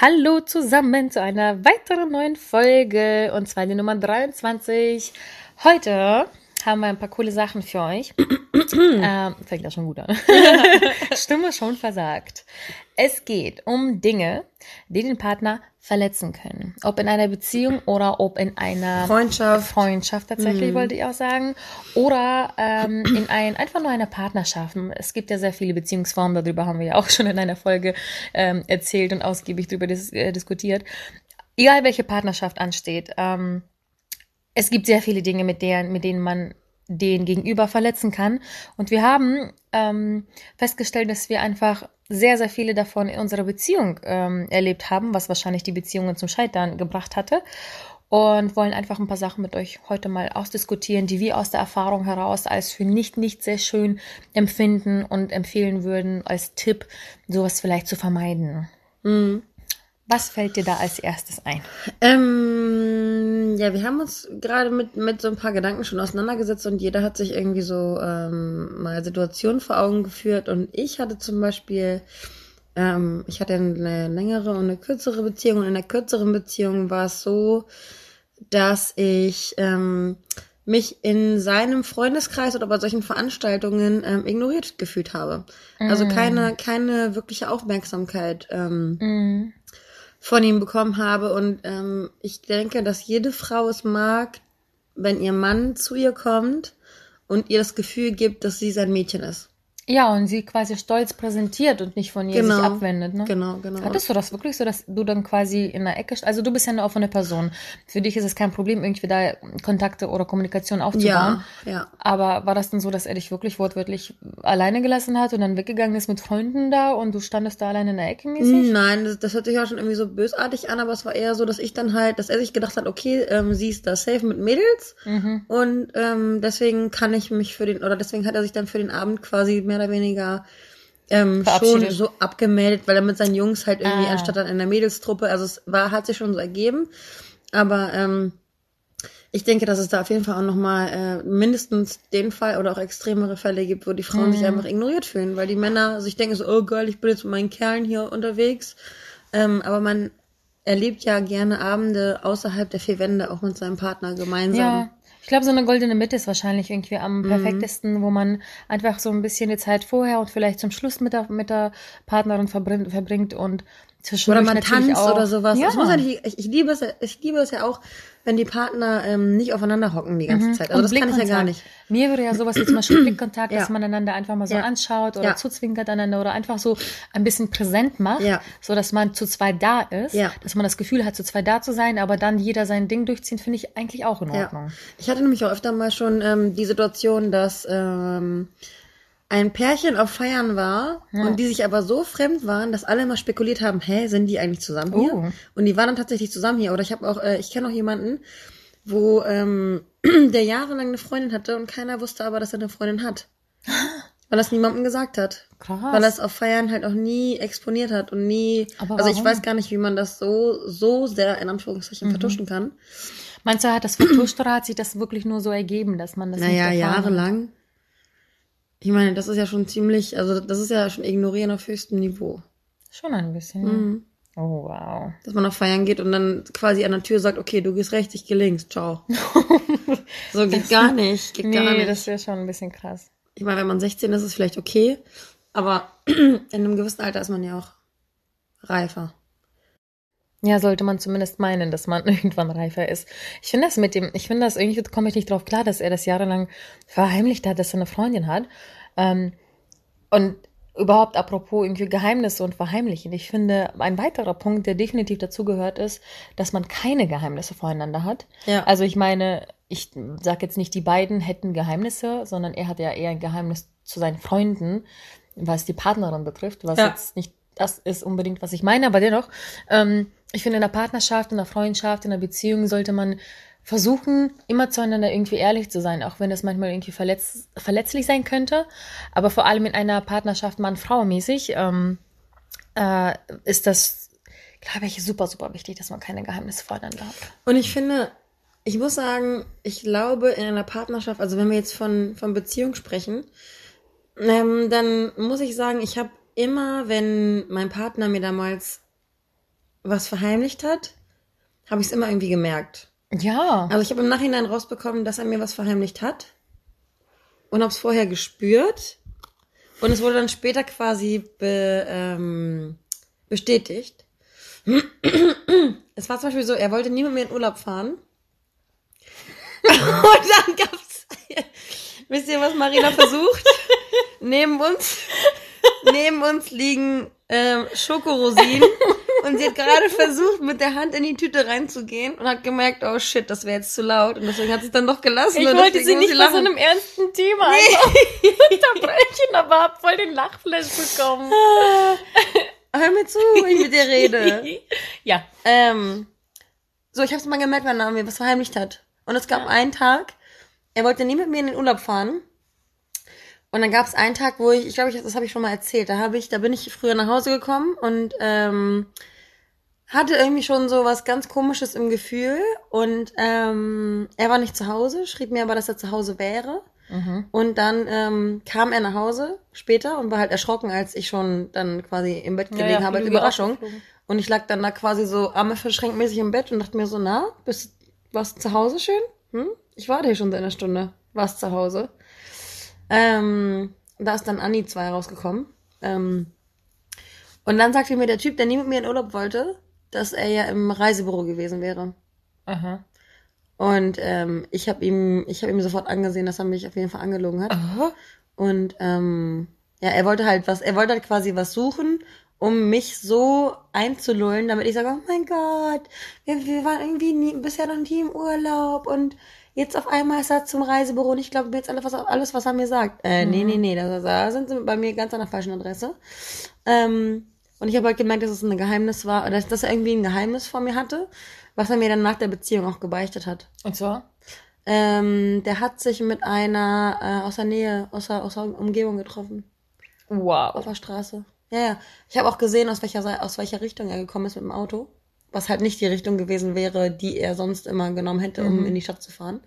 Hallo zusammen zu einer weiteren neuen Folge und zwar die Nummer 23. Heute haben wir ein paar coole Sachen für euch. ähm, fängt ja schon gut an. Stimme schon versagt. Es geht um Dinge, die den Partner verletzen können. Ob in einer Beziehung oder ob in einer Freundschaft. Freundschaft tatsächlich, mhm. wollte ich auch sagen. Oder ähm, in ein, einfach nur einer Partnerschaft. Es gibt ja sehr viele Beziehungsformen, darüber haben wir ja auch schon in einer Folge ähm, erzählt und ausgiebig darüber dis äh, diskutiert. Egal welche Partnerschaft ansteht, ähm, es gibt sehr viele Dinge, mit, deren, mit denen man den Gegenüber verletzen kann. Und wir haben ähm, festgestellt, dass wir einfach sehr, sehr viele davon in unserer Beziehung ähm, erlebt haben, was wahrscheinlich die Beziehungen zum Scheitern gebracht hatte. Und wollen einfach ein paar Sachen mit euch heute mal ausdiskutieren, die wir aus der Erfahrung heraus als für nicht, nicht sehr schön empfinden und empfehlen würden, als Tipp, sowas vielleicht zu vermeiden. Mhm. Was fällt dir da als erstes ein? Ähm, ja, wir haben uns gerade mit, mit so ein paar Gedanken schon auseinandergesetzt und jeder hat sich irgendwie so ähm, mal Situationen vor Augen geführt. Und ich hatte zum Beispiel, ähm, ich hatte eine längere und eine kürzere Beziehung. Und in der kürzeren Beziehung war es so, dass ich ähm, mich in seinem Freundeskreis oder bei solchen Veranstaltungen ähm, ignoriert gefühlt habe. Also mm. Also keine, keine wirkliche Aufmerksamkeit. Ähm, mm von ihm bekommen habe. Und ähm, ich denke, dass jede Frau es mag, wenn ihr Mann zu ihr kommt und ihr das Gefühl gibt, dass sie sein Mädchen ist. Ja, und sie quasi stolz präsentiert und nicht von ihr genau. sich abwendet, ne? Genau, genau. Hattest du das wirklich so, dass du dann quasi in der Ecke, also du bist ja eine offene Person. Für dich ist es kein Problem, irgendwie da Kontakte oder Kommunikation aufzubauen. Ja, ja. Aber war das dann so, dass er dich wirklich wortwörtlich alleine gelassen hat und dann weggegangen ist mit Freunden da und du standest da alleine in der Ecke mäßig? Nein, das, das hört sich ja schon irgendwie so bösartig an, aber es war eher so, dass ich dann halt, dass er sich gedacht hat, okay, ähm, sie ist da safe mit Mädels mhm. und ähm, deswegen kann ich mich für den, oder deswegen hat er sich dann für den Abend quasi mehr oder weniger ähm, schon so abgemeldet, weil er mit seinen Jungs halt irgendwie ah. anstatt dann in der Mädelstruppe, also es war, hat sich schon so ergeben. Aber ähm, ich denke, dass es da auf jeden Fall auch nochmal äh, mindestens den Fall oder auch extremere Fälle gibt, wo die Frauen mhm. sich einfach ignoriert fühlen, weil die Männer sich denken so, oh geil, ich bin jetzt mit meinen Kerlen hier unterwegs. Ähm, aber man erlebt ja gerne Abende außerhalb der vier Wände auch mit seinem Partner gemeinsam. Ja. Ich glaube, so eine goldene Mitte ist wahrscheinlich irgendwie am mhm. perfektesten, wo man einfach so ein bisschen die Zeit vorher und vielleicht zum Schluss mit der, mit der Partnerin verbringt, verbringt und oder man tanzt auch. oder sowas. Ja. muss ja nicht, ich, ich, liebe es, ich liebe es ja auch, wenn die Partner ähm, nicht aufeinander hocken die ganze mhm. Zeit. Also und das kann ich ja gar nicht. Mir würde ja sowas wie zum Beispiel Blickkontakt, ja. dass man einander einfach mal so ja. anschaut oder zuzwinkert einander oder einfach so ein bisschen präsent macht, so dass man zu zweit da ist, dass man das Gefühl hat, zu zweit da zu sein, aber dann jeder sein Ding durchziehen, finde ich eigentlich auch in Ordnung. Ich hatte nämlich auch öfter mal schon ähm, die Situation, dass ähm, ein Pärchen auf Feiern war ja. und die sich aber so fremd waren, dass alle immer spekuliert haben, hä, sind die eigentlich zusammen hier? Oh. Und die waren dann tatsächlich zusammen hier. Oder ich habe auch, äh, ich kenne auch jemanden, wo ähm, der jahrelang eine Freundin hatte und keiner wusste aber, dass er eine Freundin hat. Weil es niemandem gesagt hat. Krass. Weil er es auf Feiern halt auch nie exponiert hat und nie. Aber also ich weiß gar nicht, wie man das so, so sehr in Anführungszeichen mhm. vertuschen kann. Meinst du, hat das vertuscht oder hat sich das wirklich nur so ergeben, dass man das naja, nicht jahrelang. Hat? Ich meine, das ist ja schon ziemlich, also das ist ja schon ignorieren auf höchstem Niveau. Schon ein bisschen. Mhm. Oh, wow. Dass man auf Feiern geht und dann quasi an der Tür sagt, okay, du gehst rechts, ich geh links, ciao. so geht das, gar nicht, geht nee, gar nicht. das wäre schon ein bisschen krass. Ich meine, wenn man 16 ist, ist es vielleicht okay, aber in einem gewissen Alter ist man ja auch reifer. Ja, sollte man zumindest meinen, dass man irgendwann reifer ist. Ich finde das mit dem, ich finde das irgendwie komme ich nicht drauf klar, dass er das jahrelang verheimlicht hat, dass er eine Freundin hat. Ähm, und überhaupt apropos irgendwie Geheimnisse und Verheimlichen. Ich finde, ein weiterer Punkt, der definitiv dazugehört, ist, dass man keine Geheimnisse voreinander hat. Ja. Also ich meine, ich sage jetzt nicht, die beiden hätten Geheimnisse, sondern er hat ja eher ein Geheimnis zu seinen Freunden, was die Partnerin betrifft, was ja. jetzt nicht das ist unbedingt, was ich meine, aber dennoch, ähm, ich finde, in der Partnerschaft, in der Freundschaft, in der Beziehung sollte man versuchen, immer zueinander irgendwie ehrlich zu sein, auch wenn das manchmal irgendwie verletz verletzlich sein könnte. Aber vor allem in einer Partnerschaft Mann-Frau mäßig ähm, äh, ist das, glaube ich, super, super wichtig, dass man keine Geheimnisse voneinander hat. Und ich finde, ich muss sagen, ich glaube, in einer Partnerschaft, also wenn wir jetzt von, von Beziehung sprechen, ähm, dann muss ich sagen, ich habe immer, wenn mein Partner mir damals was verheimlicht hat, habe ich es immer irgendwie gemerkt. Ja. Also ich habe im Nachhinein rausbekommen, dass er mir was verheimlicht hat und habe es vorher gespürt und es wurde dann später quasi be, ähm, bestätigt. Es war zum Beispiel so, er wollte nie mit mir in Urlaub fahren. und dann gab's, wisst ihr, was Marina versucht? neben uns, neben uns liegen ähm, Schokorosinen und sie hat gerade versucht, mit der Hand in die Tüte reinzugehen und hat gemerkt, oh shit, das wäre jetzt zu laut. Und deswegen hat sie es dann doch gelassen. Ich wollte sie nicht bei lachen. so einem ernsten Thema nee. unterbrechen, aber hab voll den Lachflash bekommen. Hör mir zu, wenn ich mit dir rede. ja. ähm, so, ich hab's mal gemerkt, er mir was verheimlicht hat. Und es gab einen Tag, er wollte nie mit mir in den Urlaub fahren. Und dann gab es einen Tag, wo ich, ich glaube, ich, das habe ich schon mal erzählt, da habe ich, da bin ich früher nach Hause gekommen und ähm, hatte irgendwie schon so was ganz Komisches im Gefühl und ähm, er war nicht zu Hause, schrieb mir aber, dass er zu Hause wäre. Und dann ähm, kam er nach Hause später und war halt erschrocken, als ich schon dann quasi im Bett gelegen ja, habe als Flügel Überraschung. Und ich lag dann da quasi so Arme verschränkt mäßig im Bett und dachte mir so, na, bist warst du zu Hause schön? Hm? Ich warte hier schon seit einer Stunde. Warst zu Hause? Ähm, da ist dann Anni 2 rausgekommen. Ähm, und dann sagte mir der Typ, der nie mit mir in Urlaub wollte, dass er ja im Reisebüro gewesen wäre. Aha. Und ähm, ich habe ihm, ich habe ihm sofort angesehen, dass er mich auf jeden Fall angelogen hat. Aha. Und ähm, ja, er wollte halt was, er wollte halt quasi was suchen, um mich so einzulullen, damit ich sage, oh mein Gott, wir, wir waren irgendwie nie, bisher noch nie im Urlaub und jetzt auf einmal ist er zum Reisebüro und ich glaube jetzt alles, was, alles, was er mir sagt. Äh, nee, nee, nee, da, da sind sie bei mir ganz an der falschen Adresse. Ähm, und ich habe halt gemerkt, dass es ein Geheimnis war, oder dass, dass er irgendwie ein Geheimnis vor mir hatte, was er mir dann nach der Beziehung auch gebeichtet hat. Und zwar? Ähm, der hat sich mit einer äh, aus der Nähe, aus der, aus der Umgebung getroffen. Wow. Auf der Straße. Ja, ja. Ich habe auch gesehen, aus welcher, aus welcher Richtung er gekommen ist mit dem Auto. Was halt nicht die Richtung gewesen wäre, die er sonst immer genommen hätte, um in die Stadt zu fahren.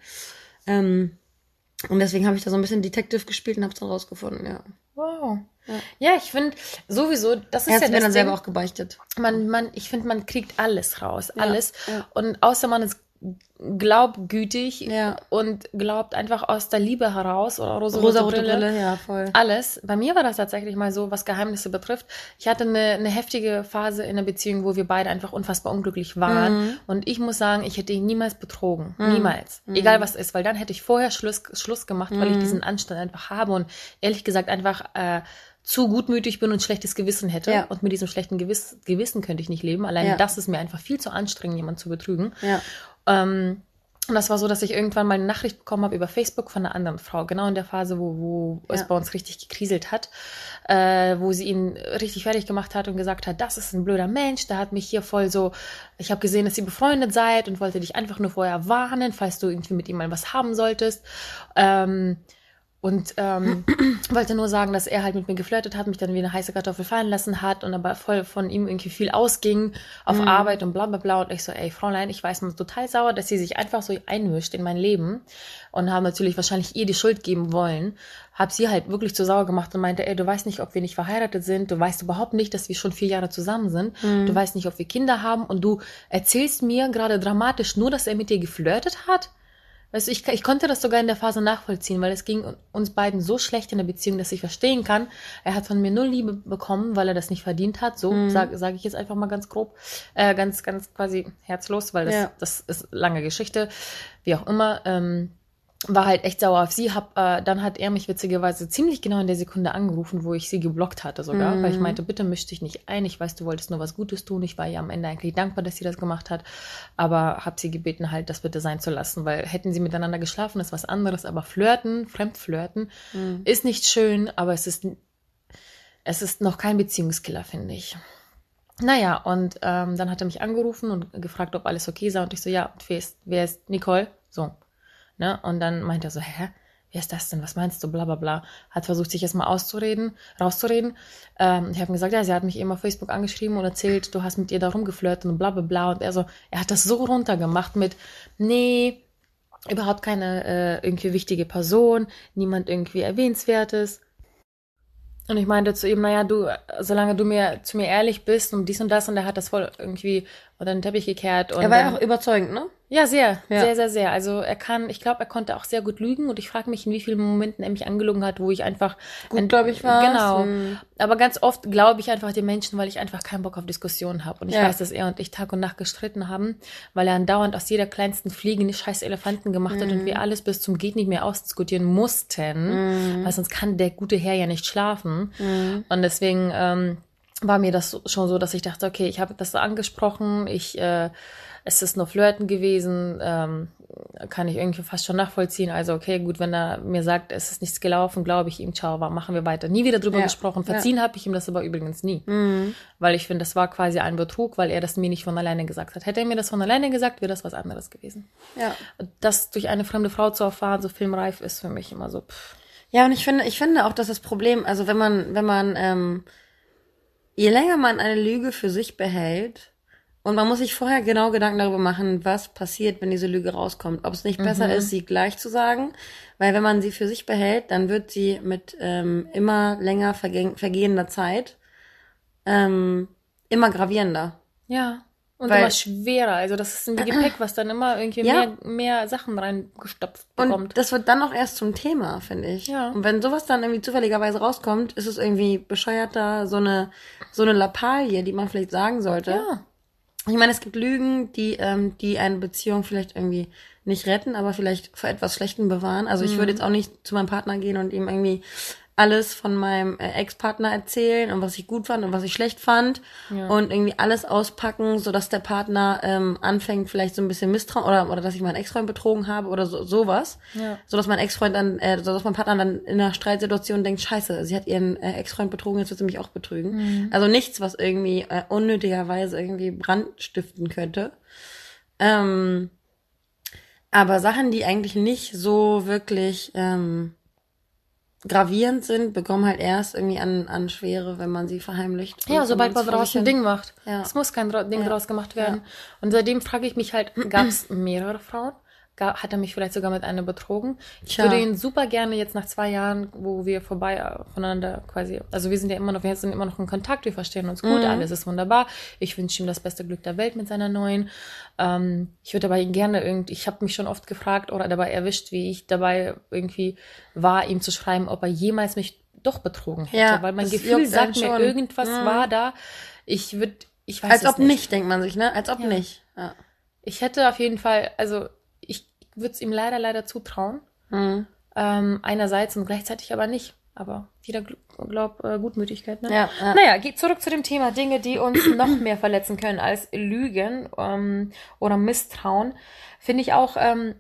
Ähm, und deswegen habe ich da so ein bisschen Detective gespielt und habe es dann rausgefunden, ja. Wow. Ja, ich finde sowieso, das ist hat ja mir das dann selber auch gebeichtet. man, man, ich finde, man kriegt alles raus, alles. ja. Und außer man ist glaubgütig Ja. und glaubt einfach aus der Liebe heraus oder rosa, Rosa-rote Brille, ja, voll. Alles. Bei mir war das tatsächlich mal so, was Geheimnisse betrifft. Ich hatte eine, eine heftige Phase in der Beziehung, wo wir beide einfach unfassbar unglücklich waren. Mhm. Und ich muss sagen, ich hätte ihn niemals betrogen. Niemals. Egal was ist, weil dann hätte ich vorher Schluss, Schluss gemacht, weil ich Mhm. diesen Anstand einfach habe und ehrlich gesagt einfach äh, zu gutmütig bin und schlechtes Gewissen hätte. Ja. Und mit diesem schlechten Gewiss, Gewissen könnte ich nicht leben. Allein Ja. das ist mir einfach viel zu anstrengend, jemanden zu betrügen. Ja. Ähm, und das war so, dass ich irgendwann mal eine Nachricht bekommen habe über Facebook von einer anderen Frau, genau in der Phase, wo, wo es Ja. bei uns richtig gekriselt hat, äh, wo sie ihn richtig fertig gemacht hat und gesagt hat, das ist ein blöder Mensch, der hat mich hier voll so, ich habe gesehen, dass ihr befreundet seid und wollte dich einfach nur vorher warnen, falls du irgendwie mit ihm mal was haben solltest. Ähm, und ähm, wollte nur sagen, dass er halt mit mir geflirtet hat, mich dann wie eine heiße Kartoffel fallen lassen hat und aber voll von ihm irgendwie viel ausging auf Arbeit und bla bla bla. Und ich so, ey Fräulein, ich weiß, man ist total sauer, dass sie sich einfach so einmischt in mein Leben und haben natürlich wahrscheinlich ihr die Schuld geben wollen. Hab sie halt wirklich zu sauer gemacht und meinte, ey, du weißt nicht, ob wir nicht verheiratet sind, du weißt überhaupt nicht, dass wir schon vier Jahre zusammen sind, du weißt nicht, ob wir Kinder haben und du erzählst mir gerade dramatisch nur, dass er mit dir geflirtet hat. Weißt du, ich, ich konnte das sogar in der Phase nachvollziehen, weil es ging uns beiden so schlecht in der Beziehung, dass ich verstehen kann, er hat von mir null Liebe bekommen, weil er das nicht verdient hat. So sage sag ich jetzt einfach mal ganz grob, äh, ganz, ganz quasi herzlos, weil das, Ja. das ist lange Geschichte, wie auch immer. Ähm, war halt echt sauer auf sie. Hab, äh, dann hat er mich witzigerweise ziemlich genau in der Sekunde angerufen, wo ich sie geblockt hatte sogar, weil ich meinte, bitte misch dich nicht ein. Ich weiß, du wolltest nur was Gutes tun. Ich war ihr am Ende eigentlich dankbar, dass sie das gemacht hat, aber hab sie gebeten, halt das bitte sein zu lassen, weil hätten sie miteinander geschlafen, ist was anderes. Aber flirten, Fremdflirten, ist nicht schön, aber es ist, es ist noch kein Beziehungskiller, finde ich. Naja, und ähm, dann hat er mich angerufen und gefragt, ob alles okay sei. Und ich so, ja, wer ist, wer ist Nicole? So. Ne? Und dann meinte er so, hä? Wer ist das denn? Was meinst du? Bla bla bla. Hat versucht, sich erstmal auszureden, rauszureden. Ähm, ich habe ihm gesagt, ja, sie hat mich eben auf Facebook angeschrieben und erzählt, du hast mit ihr da rumgeflirtet und bla bla bla. Und er so, er hat das so runtergemacht mit, nee, überhaupt keine äh, irgendwie wichtige Person, niemand irgendwie erwähnenswertes. Und ich meinte zu ihm, naja, du, solange du mir zu mir ehrlich bist und dies und das, und er hat das voll irgendwie unter den Teppich gekehrt. Und er war ja auch überzeugend, ne? Ja, sehr, ja. sehr, sehr, sehr. Also er kann, ich glaube, er konnte auch sehr gut lügen und ich frage mich, in wie vielen Momenten er mich angelogen hat, wo ich einfach gut, glaube ich, war. Genau. Hm. Aber ganz oft glaube ich einfach den Menschen, weil ich einfach keinen Bock auf Diskussionen habe. Und ich ja. weiß, dass er und ich Tag und Nacht gestritten haben, weil er andauernd aus jeder kleinsten Fliege eine scheiß Elefanten gemacht mhm. hat und hm. wir alles bis zum geht nicht mehr ausdiskutieren mussten, mhm. weil sonst kann der gute Herr ja nicht schlafen. Mhm. Und deswegen ähm, war mir das schon so, dass ich dachte, okay, ich habe das angesprochen, ich äh, es ist nur Flirten gewesen, ähm, kann ich irgendwie fast schon nachvollziehen. Also okay, gut, wenn er mir sagt, es ist nichts gelaufen, glaube ich ihm, ciao, machen wir weiter. Nie wieder drüber ja. gesprochen. Verziehen ja. habe ich ihm das aber übrigens nie. Mhm. Weil ich finde, das war quasi ein Betrug, weil er das mir nicht von alleine gesagt hat. Hätte er mir das von alleine gesagt, wäre das was anderes gewesen. Ja. Das durch eine fremde Frau zu erfahren, so filmreif, ist für mich immer so. Pff. Ja, und ich finde, ich finde auch, dass das Problem, also wenn man, wenn man, ähm, je länger man eine Lüge für sich behält, und man muss sich vorher genau Gedanken darüber machen, was passiert, wenn diese Lüge rauskommt. Ob es nicht mhm. besser ist, sie gleich zu sagen, weil wenn man sie für sich behält, dann wird sie mit ähm, immer länger vergehender Zeit ähm, immer gravierender. Ja. Und weil, immer schwerer. Also das ist ein Gepäck, was dann immer irgendwie ja. mehr, mehr Sachen reingestopft bekommt. Und das wird dann auch erst zum Thema, finde ich. Ja. Und wenn sowas dann irgendwie zufälligerweise rauskommt, ist es irgendwie bescheuerter, so eine, so eine Lappalie, die man vielleicht sagen sollte. Ja ich meine, es gibt Lügen, die, ähm, die eine Beziehung vielleicht irgendwie nicht retten, aber vielleicht vor etwas Schlechtem bewahren. Also ich mhm. würde jetzt auch nicht zu meinem Partner gehen und ihm irgendwie alles von meinem äh, Ex-Partner erzählen und was ich gut fand und was ich schlecht fand ja. und irgendwie alles auspacken, so dass der Partner ähm, anfängt vielleicht so ein bisschen Misstrauen oder oder dass ich meinen Ex-Freund betrogen habe oder so sowas, ja. so dass mein Ex-Freund dann, äh, so dass mein Partner dann in einer Streitsituation denkt, Scheiße, sie hat ihren äh, Ex-Freund betrogen, jetzt wird sie mich auch betrügen. Mhm. Also nichts, was irgendwie äh, unnötigerweise irgendwie Brand stiften könnte. Ähm, aber Sachen, die eigentlich nicht so wirklich ähm, gravierend sind, bekommen halt erst irgendwie an, an Schwere, wenn man sie verheimlicht. Ja, sobald man daraus ein Ding macht. Ja. Es muss kein Ding ja. draus gemacht werden. Ja. Und seitdem frage ich mich halt, gab es mehrere Frauen? Hat er mich vielleicht sogar mit einer betrogen. Ich Tja. würde ihn super gerne jetzt nach zwei Jahren, wo wir vorbei äh, voneinander quasi, also wir sind ja immer noch, wir sind immer noch in Kontakt, wir verstehen uns gut, mhm. alles ist wunderbar. Ich wünsche ihm das beste Glück der Welt mit seiner neuen. Ähm, ich würde dabei gerne irgendwie, ich habe mich schon oft gefragt oder dabei erwischt, wie ich dabei irgendwie war, ihm zu schreiben, ob er jemals mich doch betrogen hätte, ja, weil mein Gefühl sagt mir, irgendwas mhm. war da. Ich würde, ich weiß Als ob nicht. nicht, denkt man sich, ne? Als ob ja. nicht. Ja. Ich hätte auf jeden Fall, also würde es ihm leider, leider zutrauen. Mhm. Ähm, einerseits und gleichzeitig aber nicht. Aber wieder glaub, äh, Gutmütigkeit, ne? Ja, ja. Naja, geht zurück zu dem Thema Dinge, die uns noch mehr verletzen können als Lügen ähm, oder Misstrauen. Finde ich auch, ähm,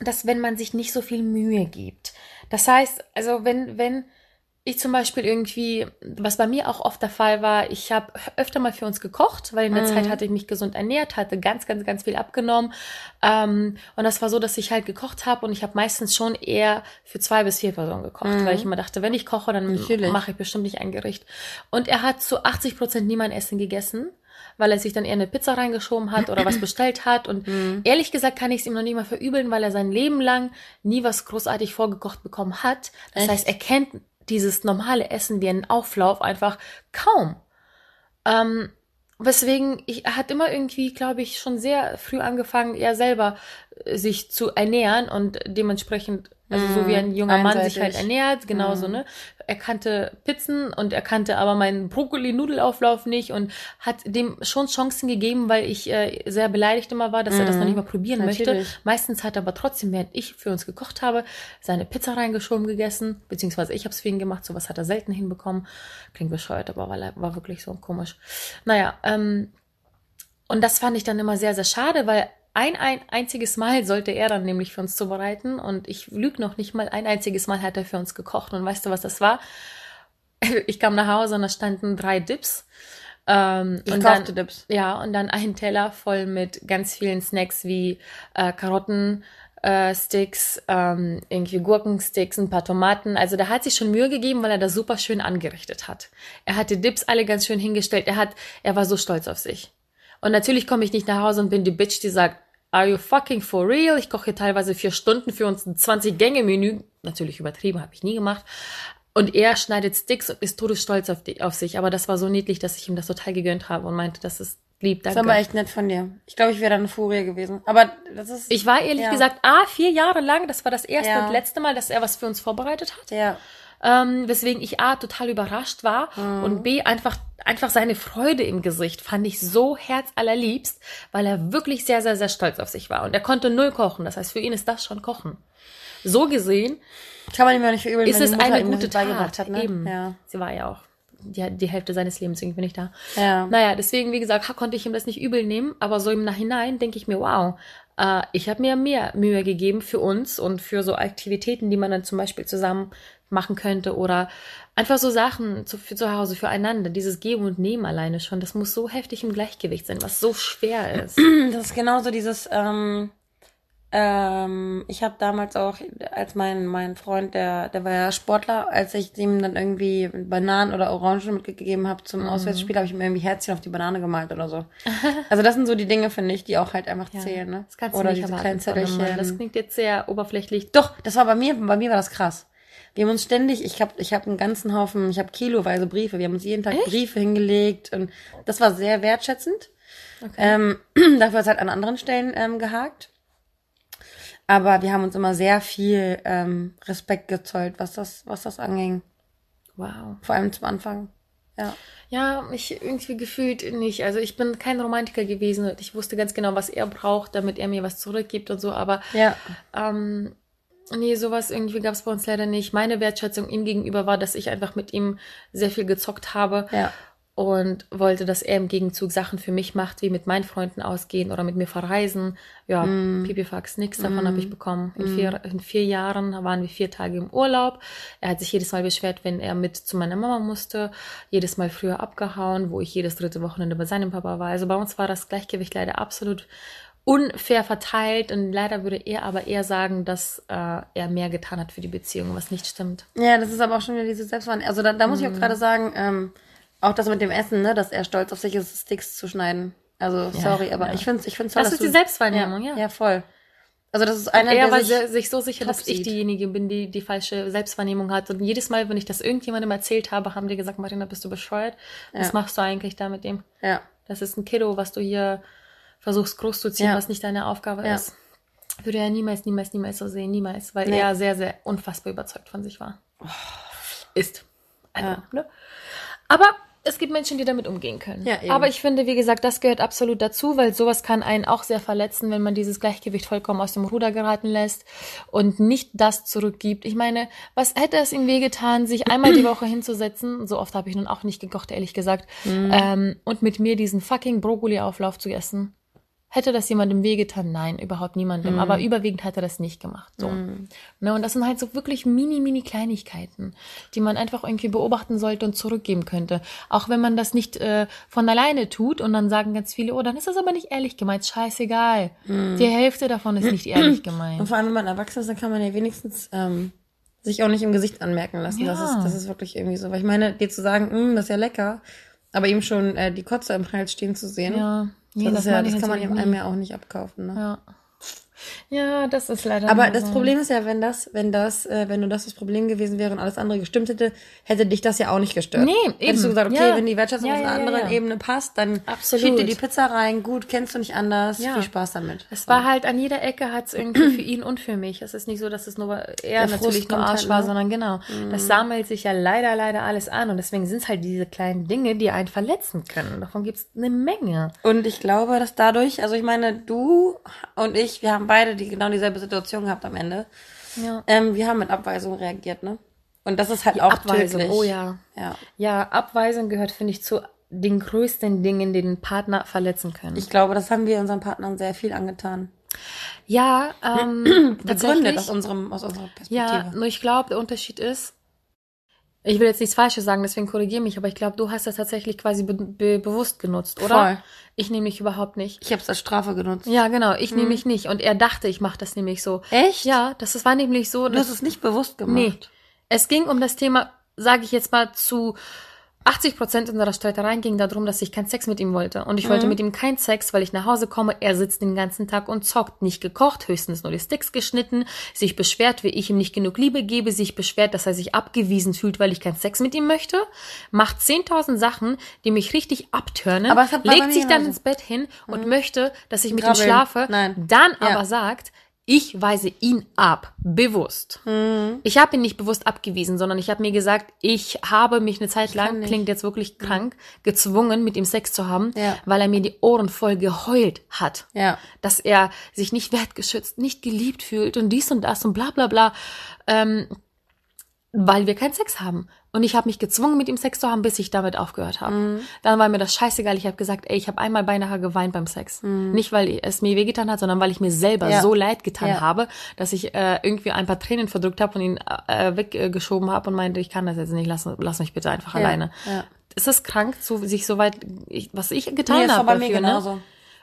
dass wenn man sich nicht so viel Mühe gibt. Das heißt, also wenn, wenn ich zum Beispiel irgendwie, was bei mir auch oft der Fall war, ich habe öfter mal für uns gekocht, weil in der mhm. Zeit hatte ich mich gesund ernährt, hatte ganz, ganz, ganz viel abgenommen. Ähm, und das war so, dass ich halt gekocht habe und ich habe meistens schon eher für zwei bis vier Personen gekocht, mhm. weil ich immer dachte, wenn ich koche, dann mache ich bestimmt nicht ein Gericht. Und er hat zu 80 Prozent nie mein Essen gegessen weil er sich dann eher eine Pizza reingeschoben hat oder was bestellt hat. Und mhm. ehrlich gesagt kann ich es ihm noch nie mal verübeln, weil er sein Leben lang nie was großartig vorgekocht bekommen hat. Das Echt? heißt, er kennt dieses normale Essen wie ein Auflauf einfach kaum. Ähm, weswegen ich, hat immer irgendwie, glaube ich, schon sehr früh angefangen, er selber äh, sich zu ernähren und dementsprechend also so wie ein junger Mann sich halt ernährt, genauso, mm. ne? Er kannte Pizzen und er kannte aber meinen Brokkoli-Nudelauflauf nicht und hat dem schon Chancen gegeben, weil ich äh, sehr beleidigt immer war, dass mm. er das noch nicht mal probieren Natürlich. möchte. Meistens hat er aber trotzdem, während ich für uns gekocht habe, seine Pizza reingeschoben gegessen, beziehungsweise ich habe es für ihn gemacht, sowas hat er selten hinbekommen. Klingt bescheuert, aber war, war wirklich so komisch. Naja, ähm, und das fand ich dann immer sehr, sehr schade, weil ein, ein einziges Mal sollte er dann nämlich für uns zubereiten und ich lüge noch nicht mal, ein einziges Mal hat er für uns gekocht und weißt du, was das war? Ich kam nach Hause und da standen drei Dips Ähm, Ich und kaufte dann, Dips. Ja, und dann einen Teller voll mit ganz vielen Snacks wie äh, Karotten, äh, Sticks, ähm, irgendwie Gurkensticks, ein paar Tomaten. Also da hat sich schon Mühe gegeben, weil er das super schön angerichtet hat. Er hat die Dips alle ganz schön hingestellt. Er hat, er war so stolz auf sich. Und natürlich komme ich nicht nach Hause und bin die Bitch, die sagt, Are you fucking for real? Ich koche teilweise vier Stunden für uns ein 20-Gänge-Menü. Natürlich übertrieben, habe ich nie gemacht. Und er schneidet Sticks und ist todesstolz auf, die, auf sich. Aber das war so niedlich, dass ich ihm das total gegönnt habe und meinte, das ist lieb, Das danke. ist aber echt nett von dir. Ich glaube, ich wäre dann eine Furie gewesen. Aber das ist. Ich war ehrlich Ja. gesagt, ah, vier Jahre lang, das war das erste Ja. und letzte Mal, dass er was für uns vorbereitet hat. Ja. Ähm, weswegen ich A, total überrascht war Mhm. und B, einfach, einfach seine Freude im Gesicht fand ich so herzallerliebst, weil er wirklich sehr, sehr, sehr stolz auf sich war. Und er konnte null kochen. Das heißt, für ihn ist das schon Kochen. So gesehen Kann man ihm ja nicht verübeln, ist es eine gute Tat. hat. Ne? Eben. Ja. Sie war ja auch die, die Hälfte seines Lebens irgendwie nicht da. Ja. Naja, deswegen, wie gesagt, konnte ich ihm das nicht übel nehmen, aber so im Nachhinein denke ich mir, wow, äh, ich habe mir mehr Mühe gegeben für uns und für so Aktivitäten, die man dann zum Beispiel zusammen machen könnte oder einfach so Sachen zu, für zu Hause füreinander. Dieses Geben und Nehmen alleine schon, das muss so heftig im Gleichgewicht sein, was so schwer ist. Das ist genauso dieses, ähm, ähm, ich habe damals auch, als mein, mein Freund, der, der war ja Sportler, als ich ihm dann irgendwie Bananen oder Orangen mitgegeben habe zum Auswärtsspiel, habe ich ihm irgendwie Herzchen auf die Banane gemalt oder so. Also das sind so die Dinge, finde ich, die auch halt einfach zählen, ne? Das kannst oder du nicht diese erwarten kleinen Mann. Zettelchen. Das klingt jetzt sehr oberflächlich. Doch, das war bei mir, bei mir war das krass. Wir haben uns ständig, ich habe ich hab einen ganzen Haufen, ich habe kiloweise Briefe, wir haben uns jeden Tag Briefe hingelegt und das war sehr wertschätzend. Ähm, dafür hat es halt an anderen Stellen ähm, gehakt. Aber wir haben uns immer sehr viel ähm, Respekt gezollt, was das, was das anging. Wow. Vor allem zum Anfang. Ja. Ja, ich irgendwie gefühlt nicht. Also ich bin kein Romantiker gewesen und ich wusste ganz genau, was er braucht, damit er mir was zurückgibt und so, aber Ja. ähm, nee, sowas irgendwie gab es bei uns leider nicht. Meine Wertschätzung ihm gegenüber war, dass ich einfach mit ihm sehr viel gezockt habe Ja. und wollte, dass er im Gegenzug Sachen für mich macht, wie mit meinen Freunden ausgehen oder mit mir verreisen. Ja, Mm. Pipifax, nix davon habe ich bekommen. In, vier, in vier Jahren waren wir vier Tage im Urlaub. Er hat sich jedes Mal beschwert, wenn er mit zu meiner Mama musste. Jedes Mal früher abgehauen, wo ich jedes dritte Wochenende bei seinem Papa war. Also bei uns war das Gleichgewicht leider absolut unfair verteilt und leider würde er aber eher sagen, dass äh, er mehr getan hat für die Beziehung, was nicht stimmt. Ja, das ist aber auch schon wieder diese Selbstwahrnehmung. Also da, da muss ich auch gerade sagen, ähm, auch das mit dem Essen, ne, dass er stolz auf sich ist, Sticks zu schneiden. Also sorry, aber ja. ich finde ich find's toll, Das dass ist die Selbstwahrnehmung, ja. Ja, voll. Also das ist einer, er der war sich, sich so sicher, dass ich sieht. diejenige bin, die die falsche Selbstwahrnehmung hat. Und jedes Mal, wenn ich das irgendjemandem erzählt habe, haben die gesagt, Marina, bist du bescheuert? Was Ja. machst du eigentlich da mit dem? ja, Das ist ein Kiddo, was du hier versuchst großzuziehen, Ja. was nicht deine Aufgabe Ja. ist. Würde er niemals, niemals, niemals so sehen, niemals, weil Nee. er sehr, sehr unfassbar überzeugt von sich war. Ist. Also, Ja. ne? Aber es gibt Menschen, die damit umgehen können. Ja, eben. Aber ich finde, wie gesagt, das gehört absolut dazu, weil sowas kann einen auch sehr verletzen, wenn man dieses Gleichgewicht vollkommen aus dem Ruder geraten lässt und nicht das zurückgibt. Ich meine, was hätte es ihm wehgetan, sich einmal die Woche hinzusetzen? So oft habe ich nun auch nicht gekocht, ehrlich gesagt. Mhm. Ähm, und mit mir diesen fucking Brokkoli-Auflauf zu essen. Hätte das jemandem wehgetan? Nein, überhaupt niemandem. Mhm. Aber überwiegend hat er das nicht gemacht. So. Ne, und das sind halt so wirklich mini, mini Kleinigkeiten, die man einfach irgendwie beobachten sollte und zurückgeben könnte. Auch wenn man das nicht äh, von alleine tut und dann sagen ganz viele, oh, dann ist das aber nicht ehrlich gemeint. Scheißegal. Die Hälfte davon ist nicht ehrlich und gemeint. vor allem, wenn man erwachsen ist, dann kann man ja wenigstens ähm, sich auch nicht im Gesicht anmerken lassen. Das, Ja. ist, das ist wirklich irgendwie so. Weil ich meine, dir zu sagen, "Mm, das ist ja lecker, aber ihm schon äh, die Kotze im Hals stehen zu sehen, Ja, nee, das, ist ja, das kann man nie. einem ja auch nicht abkaufen. Ne? Ja. Ja, das ist leider. Aber das so. Problem ist ja, wenn das, wenn das, äh, wenn nur das das Problem gewesen wäre und alles andere gestimmt hätte, hätte dich das ja auch nicht gestört. Nee, Hättest eben. du gesagt, okay, Ja. wenn die Wertschätzung Ja, auf einer ja, anderen. Ebene passt, dann Absolut. schieb dir die Pizza rein, gut, kennst du nicht anders, Ja. viel Spaß damit. Es war halt an jeder Ecke hat es irgendwie für ihn und für mich. Es ist nicht so, dass es nur er natürlich nur Arsch halt, war, ne? sondern genau. Das sammelt sich ja leider, leider alles an. Und deswegen sind es halt diese kleinen Dinge, die einen verletzen können. Davon gibt es eine Menge. Und ich glaube, dass dadurch, also ich meine, du und ich, wir haben beide die genau dieselbe Situation gehabt am Ende. Ja. Ähm, wir haben mit Abweisung reagiert, ne? Und das ist halt auch Abweisung, tödlich. oh ja. Ja. Ja, Abweisung gehört, finde ich, zu den größten Dingen, die den Partner verletzen können. Ich glaube, das haben wir unseren Partnern sehr viel angetan. ja, ähm, Begründet aus unserem, aus unserer Perspektive. Ja, nur ich glaube, der Unterschied ist, Ich will jetzt nichts Falsches sagen, deswegen korrigiere mich, aber ich glaube, du hast das tatsächlich quasi be be bewusst genutzt, oder? Voll. Ich nämlich überhaupt nicht. Ich habe es als Strafe genutzt. Ja, genau, ich nämlich nicht. Und er dachte, ich mache das nämlich so. Echt? Ja, das ist- war nämlich so. Du hast es nicht bewusst gemacht. Nee. Es ging um das Thema, sage ich jetzt mal, zu 80 Prozent unserer Streitereien ging darum, dass ich keinen Sex mit ihm wollte. Und ich wollte mit ihm keinen Sex, weil ich nach Hause komme, er sitzt den ganzen Tag und zockt. Nicht gekocht, höchstens nur die Sticks geschnitten, sich beschwert, wie ich ihm nicht genug Liebe gebe, sich beschwert, dass er sich abgewiesen fühlt, weil ich keinen Sex mit ihm möchte, macht 10.000 Sachen, die mich richtig bei legt sich dann ins Bett hin und möchte, dass ich mit ihm Grabbeln. schlafe, Nein. dann Ja. aber sagt, ich weise ihn ab, bewusst. Mhm. Ich habe ihn nicht bewusst abgewiesen, sondern ich habe mir gesagt, ich habe mich eine Zeit lang, klingt jetzt wirklich krank, gezwungen, mit ihm Sex zu haben, Ja. weil er mir die Ohren voll geheult hat. Ja. Dass er sich nicht wertgeschützt, nicht geliebt fühlt und dies und das und bla bla bla. Ähm, weil wir keinen Sex haben. Und ich habe mich gezwungen, mit ihm Sex zu haben, bis ich damit aufgehört habe. Mhm. Dann war mir das scheißegal. Ich habe gesagt, ey, ich habe einmal beinahe geweint beim Sex. Nicht, weil es mir wehgetan hat, sondern weil ich mir selber Mhm. Ja. so leid getan Ja. habe, dass ich äh, irgendwie ein paar Tränen verdrückt habe und ihn äh, weggeschoben habe und meinte, ich kann das jetzt nicht, lass, lass mich bitte einfach alleine. ja. Ist es krank, so, sich so weit, ich, was ich getan Nee, das habe bei mir dafür, genauso. Ne?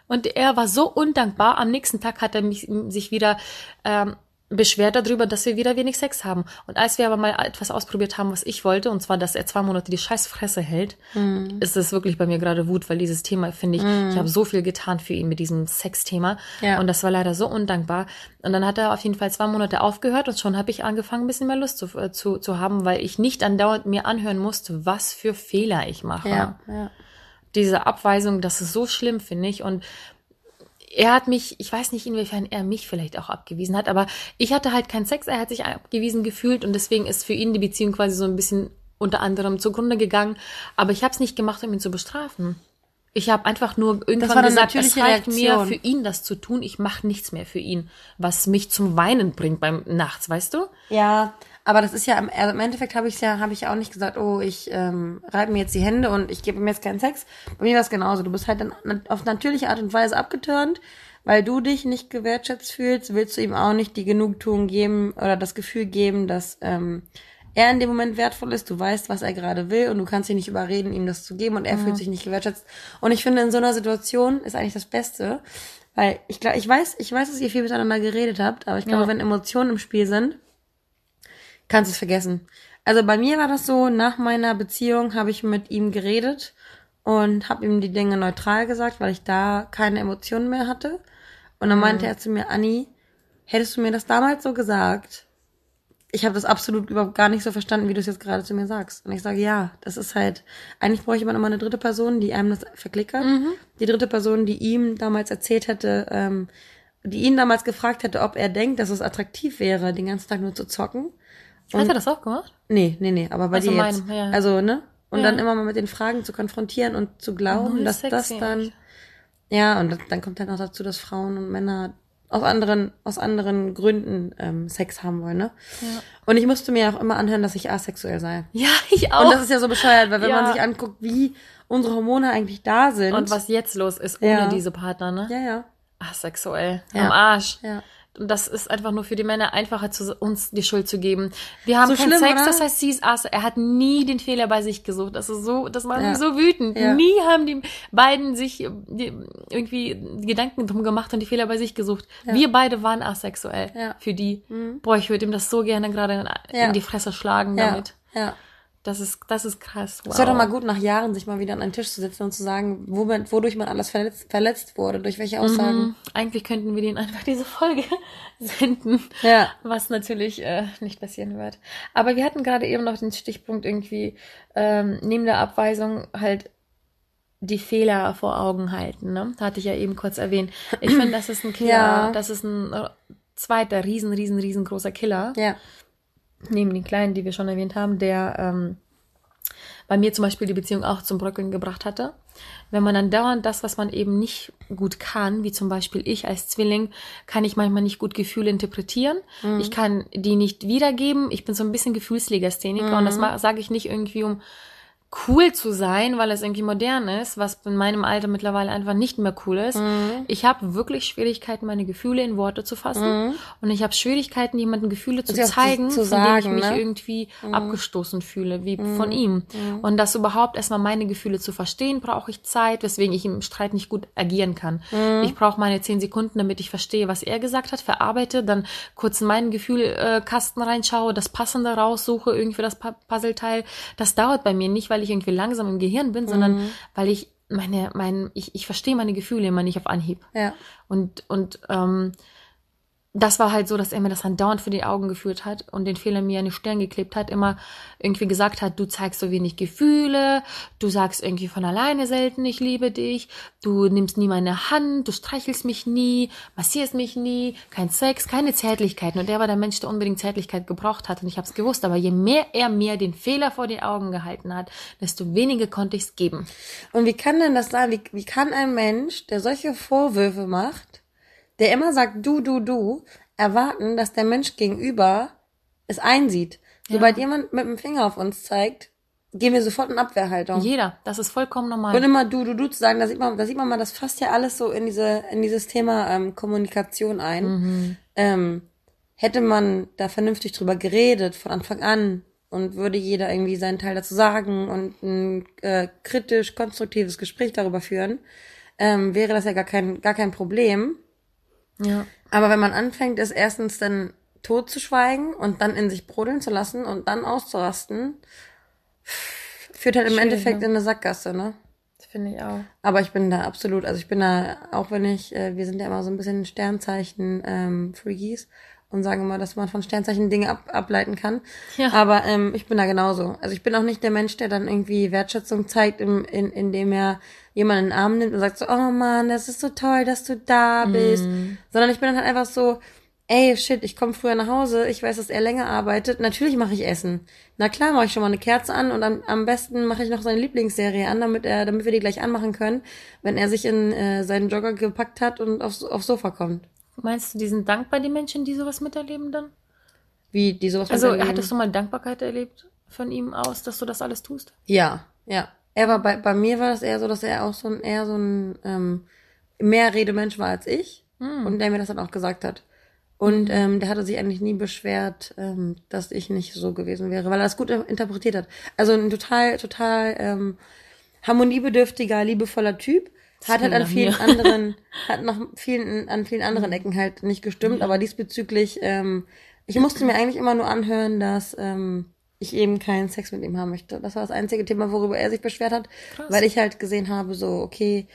Und er war so undankbar. Am nächsten Tag hat er mich, sich wieder ähm, beschwert darüber, dass wir wieder wenig Sex haben. Und als wir aber mal etwas ausprobiert haben, was ich wollte, und zwar, dass er zwei Monate die Scheißfresse hält, Mhm. ist es wirklich bei mir gerade Wut, weil dieses Thema, finde ich, ich habe so viel getan für ihn mit diesem Sexthema. Ja. Und das war leider so undankbar. Und dann hat er auf jeden Fall zwei Monate aufgehört und schon habe ich angefangen, ein bisschen mehr Lust zu, äh, zu, zu haben, weil ich nicht andauernd mir anhören musste, was für Fehler ich mache Ja. Ja. diese Abweisung, das ist so schlimm, finde ich. Und er hat mich, ich weiß nicht, inwiefern er mich vielleicht auch abgewiesen hat, aber ich hatte halt keinen Sex, er hat sich abgewiesen gefühlt und deswegen ist für ihn die Beziehung quasi so ein bisschen unter anderem zugrunde gegangen. Aber ich habe es nicht gemacht, um ihn zu bestrafen. Ich habe einfach nur irgendwann eine gesagt, es reicht mir Reaktion. für ihn, das zu tun. Ich mache nichts mehr für ihn, was mich zum Weinen bringt beim Nachts, weißt du? Ja, aber das ist ja, im- also im Endeffekt habe ich ja, habe ich ja auch nicht gesagt, oh, ich ähm, reibe mir jetzt die Hände und ich gebe mir jetzt keinen Sex. Bei mir war es genauso. Du bist halt dann auf natürliche Art und Weise abgeturnt, weil du dich nicht gewertschätzt fühlst, willst du ihm auch nicht die Genugtuung geben oder das Gefühl geben, dass ähm, er in dem Moment wertvoll ist, du weißt, was er gerade will und du kannst ihn nicht überreden, ihm das zu geben und er fühlt sich nicht gewertschätzt. Und ich finde, in so einer Situation ist eigentlich das Beste, weil ich glaube, ich weiß, ich weiß, dass ihr viel miteinander geredet habt, aber ich glaube, Ja. wenn Emotionen im Spiel sind, kannst es vergessen. Also bei mir war das so, nach meiner Beziehung habe ich mit ihm geredet und habe ihm die Dinge neutral gesagt, weil ich da keine Emotionen mehr hatte. Und dann meinte er zu mir, Anni, hättest du mir das damals so gesagt, ich habe das absolut überhaupt gar nicht so verstanden, wie du es jetzt gerade zu mir sagst. Und ich sage, ja, das ist halt, eigentlich brauche ich immer eine dritte Person, die einem das verklickert. Die dritte Person, die ihm damals erzählt hätte, ähm, die ihn damals gefragt hätte, ob er denkt, dass es attraktiv wäre, den ganzen Tag nur zu zocken. Hat er das auch gemacht? Nee, nee, nee, aber bei Also dir jetzt. meinem, ja. Also, ne? Und Ja. dann immer mal mit den Fragen zu konfrontieren und zu glauben, Null dass das dann, ja, und dann kommt dann auch dazu, dass Frauen und Männer aus anderen, aus anderen Gründen ähm, Sex haben wollen, ne? Ja. Und ich musste mir auch immer anhören, dass ich asexuell sei. Ja, ich auch. Und das ist ja so bescheuert, weil wenn Ja. man sich anguckt, wie unsere Hormone eigentlich da sind. Und was jetzt los ist ohne Ja. diese Partner, ne? Ja, ja. Asexuell. Am Arsch. Ja. Und das ist einfach nur für die Männer einfacher, zu uns die Schuld zu geben. Wir haben So keinen schlimm, Sex, oder? das heißt, sie ist Ass. Er hat nie den Fehler bei sich gesucht. Das ist so, das macht Ja. mich so wütend. Ja. Nie haben die beiden sich äh, irgendwie Gedanken drum gemacht und die Fehler bei sich gesucht. Wir beide waren asexuell. Ja. Mhm. Für die. Boah, ich würde ihm das so gerne gerade in, Ja. in die Fresse schlagen Ja. damit. Ja. Das ist, das ist krass. Wow. Es wäre doch mal gut, nach Jahren sich mal wieder an einen Tisch zu setzen und zu sagen, wo man, wodurch man alles verletzt, verletzt wurde, durch welche Aussagen. Mhm. Eigentlich könnten wir denen einfach diese Folge senden. Ja. Was natürlich äh, nicht passieren wird. Aber wir hatten gerade eben noch den Stichpunkt irgendwie, ähm, neben der Abweisung halt die Fehler vor Augen halten, ne? Hatte ich ja eben kurz erwähnt. Ich finde, das ist ein Killer, Ja. das ist ein äh, zweiter riesen, riesen, riesengroßer Killer Ja. Neben den kleinen, die wir schon erwähnt haben, der ähm, bei mir zum Beispiel die Beziehung auch zum Bröckeln gebracht hatte. Wenn man dann dauernd das, was man eben nicht gut kann, wie zum Beispiel ich als Zwilling, kann ich manchmal nicht gut Gefühle interpretieren. Ich kann die nicht wiedergeben. Ich bin so ein bisschen Gefühlslegastheniker und das ma- sage ich nicht irgendwie, um cool zu sein, weil es irgendwie modern ist, was in meinem Alter mittlerweile einfach nicht mehr cool ist. Mhm. Ich habe wirklich Schwierigkeiten, meine Gefühle in Worte zu fassen. Und ich habe Schwierigkeiten, jemandem Gefühle zu Mhm. Auch zu- zeigen, zu von denen ich sagen, mich ne? Mhm. irgendwie abgestoßen fühle, wie von ihm. Und das überhaupt erstmal meine Gefühle zu verstehen, brauche ich Zeit, weswegen ich im Streit nicht gut agieren kann. Mhm. Ich brauche meine zehn Sekunden, damit ich verstehe, was er gesagt hat, verarbeite, dann kurz in meinen Gefühlkasten reinschaue, das Passende raussuche, irgendwie das Pu- Puzzleteil. Das dauert bei mir nicht, weil ich irgendwie langsam im Gehirn bin, sondern weil ich meine, mein, ich, ich verstehe meine Gefühle immer nicht auf Anhieb. Ja. Und, und ähm, das war halt so, dass er mir das dann dauernd für die Augen geführt hat und den Fehler mir an die Stirn geklebt hat, immer irgendwie gesagt hat, du zeigst so wenig Gefühle, du sagst irgendwie von alleine selten, ich liebe dich, du nimmst nie meine Hand, du streichelst mich nie, massierst mich nie, kein Sex, keine Zärtlichkeiten. Und er war der Mensch, der unbedingt Zärtlichkeit gebraucht hat und ich habe es gewusst. Aber je mehr er mir den Fehler vor die Augen gehalten hat, desto weniger konnte ich es geben. Und wie kann denn das sein? Wie, wie kann ein Mensch, der solche Vorwürfe macht, der immer sagt du, du, du, erwarten, dass der Mensch gegenüber es einsieht? Sobald jemand mit dem Finger auf uns zeigt, gehen wir sofort in Abwehrhaltung. Jeder, das ist vollkommen normal. Und immer du, du, du zu sagen, da sieht man, da sieht man mal, das fasst ja alles so in diese, in dieses Thema ähm, Kommunikation ein. Ähm, hätte man da vernünftig drüber geredet von Anfang an und würde jeder irgendwie seinen Teil dazu sagen und ein äh, kritisch, konstruktives Gespräch darüber führen, ähm, wäre das ja gar kein, gar kein Problem. Ja. Aber wenn man anfängt, es erstens dann tot zu schweigen und dann in sich brodeln zu lassen und dann auszurasten, führt halt im Schwierig, Endeffekt ne? in eine Sackgasse, ne? Das finde ich auch. Aber ich bin da absolut, also ich bin da, auch wenn ich, äh, wir sind ja immer so ein bisschen Sternzeichen ähm, Freakies und sagen immer, dass man von Sternzeichen Dinge ab, ableiten kann. Ja. Aber ähm, ich bin da genauso. Also ich bin auch nicht der Mensch, der dann irgendwie Wertschätzung zeigt, im, in, indem er jemanden in den Arm nimmt und sagt so, oh Mann, das ist so toll, dass du da bist. Sondern ich bin dann halt einfach so, ey, shit, ich komme früher nach Hause, ich weiß, dass er länger arbeitet. Natürlich mache ich Essen. Na klar, mache ich schon mal eine Kerze an und am, am besten mache ich noch seine Lieblingsserie an, damit er, damit wir die gleich anmachen können, wenn er sich in äh, seinen Jogger gepackt hat und aufs, aufs Sofa kommt. Meinst du, die sind dankbar, die Menschen, die sowas miterleben dann? Wie die sowas Also miterleben. hattest du mal Dankbarkeit erlebt von ihm aus, dass du das alles tust? Ja, ja. Er war bei, bei mir war das eher so, dass er auch so ein eher so ein ähm, mehr Redemensch war als ich und der mir das dann auch gesagt hat. Und ähm, der hatte sich eigentlich nie beschwert, ähm, dass ich nicht so gewesen wäre, weil er das gut interpretiert hat. Also ein total, total ähm, harmoniebedürftiger, liebevoller Typ. Hat halt an vielen mir. anderen, hat noch vielen, an vielen anderen Ecken halt nicht gestimmt, aber diesbezüglich, ähm, ich musste mir eigentlich immer nur anhören, dass ähm, ich eben keinen Sex mit ihm haben möchte. Das war das einzige Thema, worüber er sich beschwert hat, Krass. weil ich halt gesehen habe, so, okay,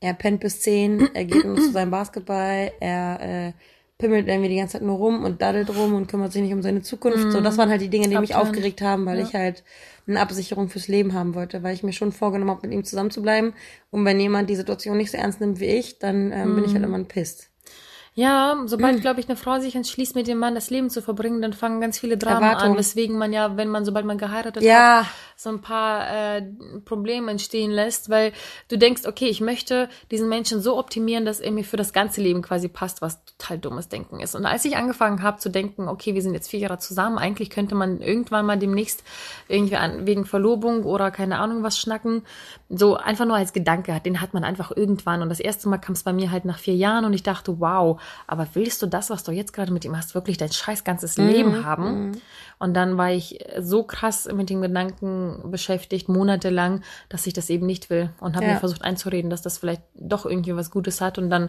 er pennt bis zehn, er geht nur zu seinem Basketball, er äh, pimmelt irgendwie die ganze Zeit nur rum und daddelt rum und kümmert sich nicht um seine Zukunft. So, das waren halt die Dinge, die mich aufgeregt haben, weil ich halt eine Absicherung fürs Leben haben wollte, weil ich mir schon vorgenommen habe, mit ihm zusammen zu bleiben. Und wenn jemand die Situation nicht so ernst nimmt wie ich, dann ähm, bin ich halt immer ein Pisst. Ja, sobald, Hm. glaube ich, eine Frau sich entschließt, mit dem Mann das Leben zu verbringen, dann fangen ganz viele Dramen Erwartung. an, weswegen man ja, wenn man, sobald man geheiratet Ja. hat, so ein paar äh, Probleme entstehen lässt, weil du denkst, okay, ich möchte diesen Menschen so optimieren, dass er mir für das ganze Leben quasi passt, was total dummes Denken ist. Und als ich angefangen habe zu denken, okay, wir sind jetzt vier Jahre zusammen, eigentlich könnte man irgendwann mal demnächst irgendwie an, wegen Verlobung oder keine Ahnung was schnacken, so einfach nur als Gedanke hat, den hat man einfach irgendwann. Und das erste Mal kam es bei mir halt nach vier Jahren und ich dachte, wow, aber willst du das, was du jetzt gerade mit ihm hast, wirklich dein scheiß ganzes Leben haben? Und dann war ich so krass mit dem Gedanken beschäftigt, monatelang, dass ich das eben nicht will und habe Ja. mir versucht einzureden, dass das vielleicht doch irgendwie was Gutes hat. Und dann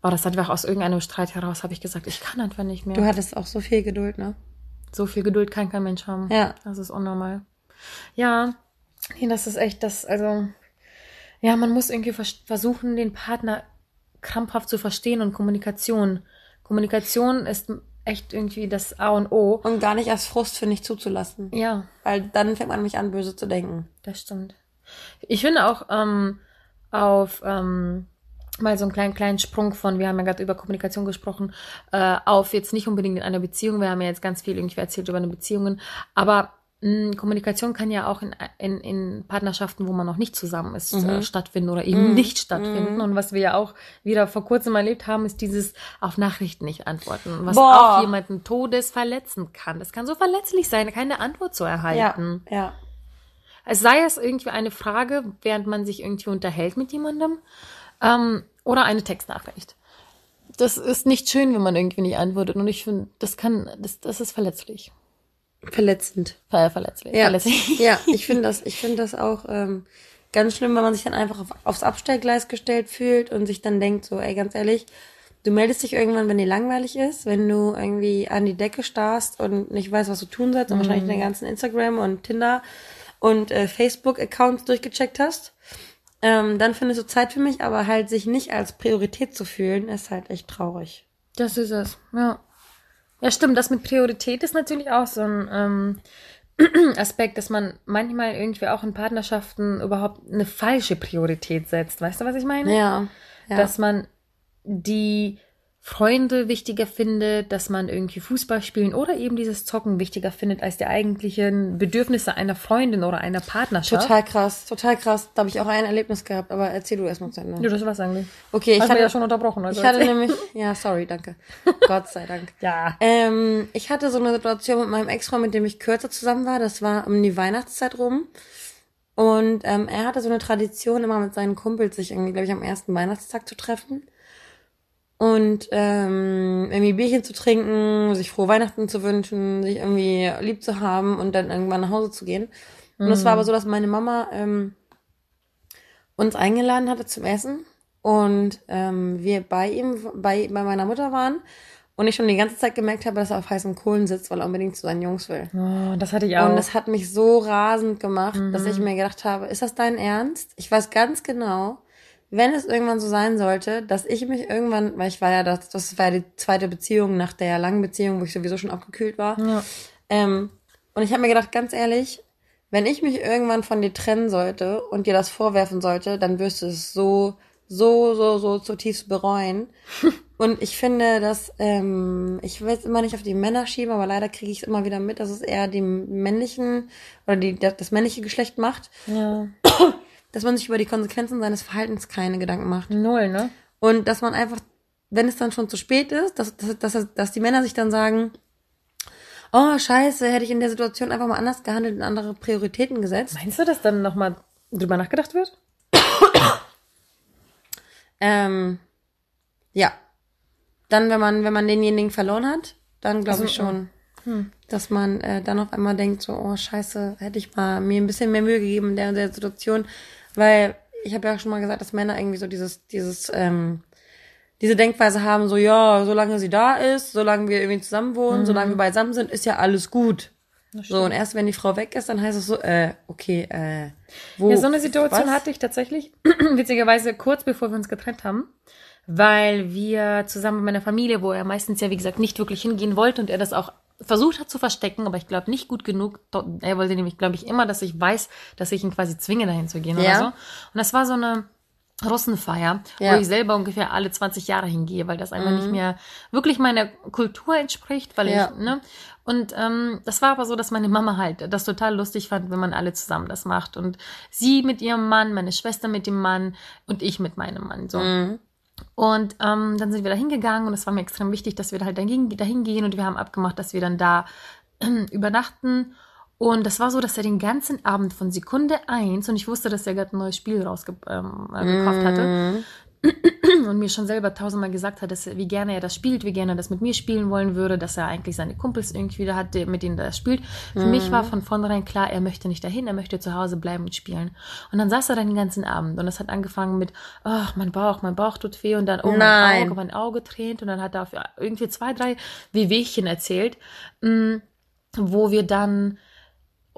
war das einfach aus irgendeinem Streit heraus, habe ich gesagt, ich kann einfach nicht mehr. Du hattest auch so viel Geduld, ne? So viel Geduld kann kein Mensch haben. Ja. Das ist unnormal. Ja, nee, das ist echt das, also, ja, man muss irgendwie vers versuchen, den Partner krampfhaft zu verstehen und Kommunikation. Kommunikation ist echt irgendwie das A und O. Und gar nicht als Frust, finde ich, zuzulassen. Ja, Weil dann fängt man nämlich an, böse zu denken. das stimmt. Ich finde auch ähm, auf ähm, mal so einen kleinen, kleinen Sprung von, wir haben ja gerade über Kommunikation gesprochen, äh, auf jetzt nicht unbedingt in einer Beziehung, wir haben ja jetzt ganz viel irgendwie erzählt über eine Beziehungen, aber Kommunikation kann ja auch in, in, in Partnerschaften, wo man noch nicht zusammen ist, äh, stattfinden oder eben nicht stattfinden. Und was wir ja auch wieder vor kurzem erlebt haben, ist dieses auf Nachrichten nicht antworten, was Boah. auch jemanden todes verletzen kann. Das kann so verletzlich sein, keine Antwort zu erhalten. ja. sei es irgendwie eine Frage, während man sich irgendwie unterhält mit jemandem, ähm, oder eine Textnachricht. Das ist nicht schön, wenn man irgendwie nicht antwortet. Und ich finde, das kann, das, das ist verletzlich. Verletzend. Ver verletzlich. Ja, verletzlich. ja ich finde das, ich finde das auch ähm, ganz schlimm, wenn man sich dann einfach auf, aufs Abstellgleis gestellt fühlt und sich dann denkt, so, ey, ganz ehrlich, du meldest dich irgendwann, wenn dir langweilig ist, wenn du irgendwie an die Decke starrst und nicht weißt, was du tun sollst und wahrscheinlich deine ganzen Instagram und Tinder und äh, Facebook-Accounts durchgecheckt hast. Ähm, dann findest du Zeit für mich, aber halt sich nicht als Priorität zu fühlen, ist halt echt traurig. Das ist es, ja. Ja, stimmt. Das mit Priorität ist natürlich auch so ein ähm, Aspekt, dass man manchmal irgendwie auch in Partnerschaften überhaupt eine falsche Priorität setzt. Weißt du, was ich meine? Ja. ja. Dass man die Freunde wichtiger findet, dass man irgendwie Fußball spielen oder eben dieses Zocken wichtiger findet als die eigentlichen Bedürfnisse einer Freundin oder einer Partnerschaft. Total krass, total krass. Da habe ich auch ein Erlebnis gehabt, aber erzähl du erstmal zu Ende. Ja, das war's eigentlich. Okay, ich Hast hatte ja schon unterbrochen. Also ich hatte nämlich, ja, sorry, danke. Gott sei Dank. ja. Ähm, ich hatte so eine Situation mit meinem Ex-Freund, mit dem ich kürzer zusammen war. Das war um die Weihnachtszeit rum. Und ähm, er hatte so eine Tradition, immer mit seinen Kumpels sich irgendwie, glaube ich, am ersten Weihnachtstag zu treffen. Und ähm, irgendwie Bierchen zu trinken, sich frohe Weihnachten zu wünschen, sich irgendwie lieb zu haben und dann irgendwann nach Hause zu gehen. Und es war aber so, dass meine Mama ähm, uns eingeladen hatte zum Essen und ähm, wir bei ihm, bei, bei meiner Mutter waren und ich schon die ganze Zeit gemerkt habe, dass er auf heißen Kohlen sitzt, weil er unbedingt zu seinen Jungs will. Oh, das hatte ich auch. Und das hat mich so rasend gemacht, dass ich mir gedacht habe, ist das dein Ernst? Ich weiß ganz genau, wenn es irgendwann so sein sollte, dass ich mich irgendwann, weil ich war ja, das, das war ja die zweite Beziehung nach der langen Beziehung, wo ich sowieso schon abgekühlt war. Ja. Ähm, und ich habe mir gedacht, ganz ehrlich, wenn ich mich irgendwann von dir trennen sollte und dir das vorwerfen sollte, dann wirst du es so, so, so, so zutiefst bereuen. und ich finde, dass, ähm, ich will es immer nicht auf die Männer schieben, aber leider kriege ich es immer wieder mit, dass es eher die männlichen oder die, das männliche Geschlecht macht, ja. dass man sich über die Konsequenzen seines Verhaltens keine Gedanken macht. Null, ne? Und dass man einfach, wenn es dann schon zu spät ist, dass, dass, dass, dass die Männer sich dann sagen, oh scheiße, hätte ich in der Situation einfach mal anders gehandelt und andere Prioritäten gesetzt. Meinst du, dass dann nochmal drüber nachgedacht wird? Ähm, ja. Dann, wenn man, wenn man denjenigen verloren hat, dann glaube Also, ich schon, dass man äh, dann auf einmal denkt, so, oh scheiße, hätte ich mal mir ein bisschen mehr Mühe gegeben in der, der Situation. Weil ich habe ja schon mal gesagt, dass Männer irgendwie so dieses, dieses, ähm, diese Denkweise haben, so, ja, solange sie da ist, solange wir irgendwie zusammen wohnen, solange wir beisammen sind, ist ja alles gut. So, und erst wenn die Frau weg ist, dann heißt es so, äh, okay, äh, wo? Ja, so eine Situation was? hatte ich tatsächlich, witzigerweise kurz bevor wir uns getrennt haben, weil wir zusammen mit meiner Familie, wo er meistens ja, wie gesagt, nicht wirklich hingehen wollte und er das auch versucht hat zu verstecken, aber ich glaube nicht gut genug. Er wollte nämlich, glaube ich, immer, dass ich weiß, dass ich ihn quasi zwinge, dahin zu gehen Ja. oder so. Und das war so eine Russenfeier, Ja. wo ich selber ungefähr alle 20 Jahre hingehe, weil das einfach nicht mehr wirklich meiner Kultur entspricht, weil Ja. ich, ne? Und ähm, das war aber so, dass meine Mama halt das total lustig fand, wenn man alle zusammen das macht. Und sie mit ihrem Mann, meine Schwester mit dem Mann und ich mit meinem Mann. So. Mhm. Und ähm, dann sind wir da hingegangen und es war mir extrem wichtig, dass wir da halt dahin, gehen und wir haben abgemacht, dass wir dann da ähm, übernachten. Und das war so, dass er den ganzen Abend von Sekunde eins und ich wusste, dass er gerade ein neues Spiel rausgekauft ähm, äh, gekauft hatte Mhm. Und mir schon selber tausendmal gesagt hat, dass er, wie gerne er das spielt, wie gerne er das mit mir spielen wollen würde, dass er eigentlich seine Kumpels irgendwie da hat, mit denen er das spielt. Für mich war von vornherein klar, er möchte nicht dahin, er möchte zu Hause bleiben und spielen. Und dann saß er dann den ganzen Abend und das hat angefangen mit, ach, mein Bauch, mein Bauch tut weh und dann, oh, mein Nein. Auge, mein Auge tränt und dann hat er auf irgendwie zwei, drei Wehwehchen erzählt, mh, wo wir dann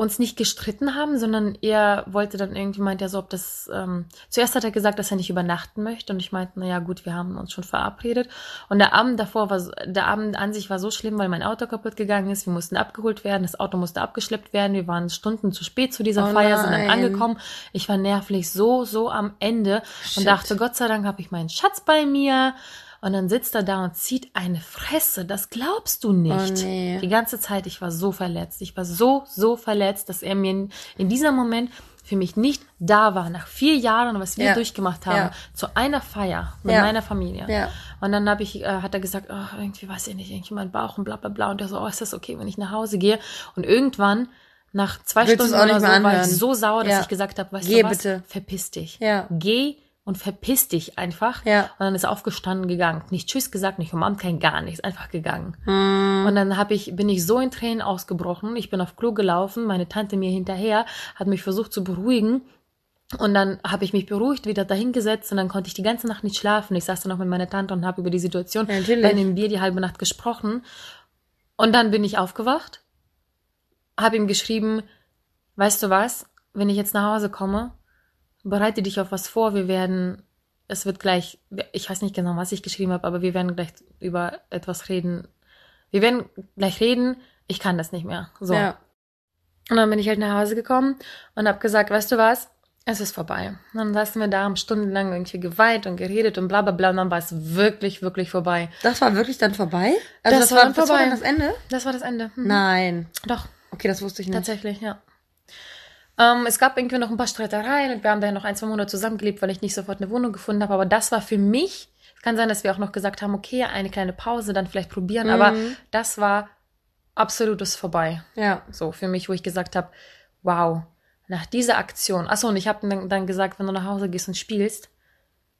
uns nicht gestritten haben, sondern er wollte dann irgendwie, meint er so, ob das, ähm, zuerst hat er gesagt, dass er nicht übernachten möchte und ich meinte, na ja gut, wir haben uns schon verabredet. Und der Abend davor war, der Abend an sich war so schlimm, weil mein Auto kaputt gegangen ist, wir mussten abgeholt werden, das Auto musste abgeschleppt werden, wir waren Stunden zu spät zu dieser Oh Feier, sind dann angekommen, ich war nervlich so, so am Ende Shit. und dachte, Gott sei Dank habe ich meinen Schatz bei mir und dann sitzt er da und zieht eine Fresse, das glaubst du nicht. Oh, nee. Die ganze Zeit, ich war so verletzt. Ich war so, so verletzt, dass er mir in, in diesem Moment für mich nicht da war. Nach vier Jahren, was wir Ja. durchgemacht haben, Ja. zu einer Feier mit Ja. meiner Familie. Ja. Und dann hab ich, äh, hat er gesagt, oh, irgendwie weiß ich nicht, irgendwie mein Bauch und bla bla bla. Und er so, oh, ist das okay, wenn ich nach Hause gehe? Und irgendwann Nach zwei Willst Stunden oder so war ich so sauer, dass ich gesagt habe, weißt Geh du was? bitte. Verpiss dich. Ja. Geh und verpiss dich einfach. Ja. Und dann ist er aufgestanden gegangen. Nicht Tschüss gesagt, nicht umarmt, kein gar nichts. Einfach gegangen. Hm. Und dann hab ich, bin ich so in Tränen ausgebrochen. Ich bin auf Klo gelaufen, meine Tante mir hinterher, hat mich versucht zu beruhigen. Und dann habe ich mich beruhigt, wieder dahingesetzt und dann konnte ich die ganze Nacht nicht schlafen. Ich saß dann noch mit meiner Tante und habe über die Situation Ja, natürlich. bei dem Bier die halbe Nacht gesprochen. Und dann bin ich aufgewacht, habe ihm geschrieben, weißt du was, wenn ich jetzt nach Hause komme, bereite dich auf was vor, wir werden, es wird gleich, ich weiß nicht genau, was ich geschrieben habe, aber wir werden gleich über etwas reden. Wir werden gleich reden, ich kann das nicht mehr. So. Ja. Und dann bin ich halt nach Hause gekommen und habe gesagt, weißt du was, es ist vorbei. Und dann saßen wir da, haben stundenlang irgendwie geweint und geredet und bla bla bla und dann war es wirklich, wirklich vorbei. Das war wirklich dann vorbei? Also Das das, war dann das war vorbei. dann das Ende? Das war das Ende. Mhm. Nein. Doch, Okay, das wusste ich nicht. tatsächlich, ja. Ähm, es gab irgendwie noch ein paar Streitereien und wir haben dann noch ein, zwei Monate zusammengelebt, weil ich nicht sofort eine Wohnung gefunden habe. Aber das war für mich, es kann sein, dass wir auch noch gesagt haben, okay, eine kleine Pause, dann vielleicht probieren. Mhm. Aber das war absolutes vorbei. Ja. So für mich, wo ich gesagt habe, wow, nach dieser Aktion. Achso, und ich habe dann, dann gesagt, wenn du nach Hause gehst und spielst,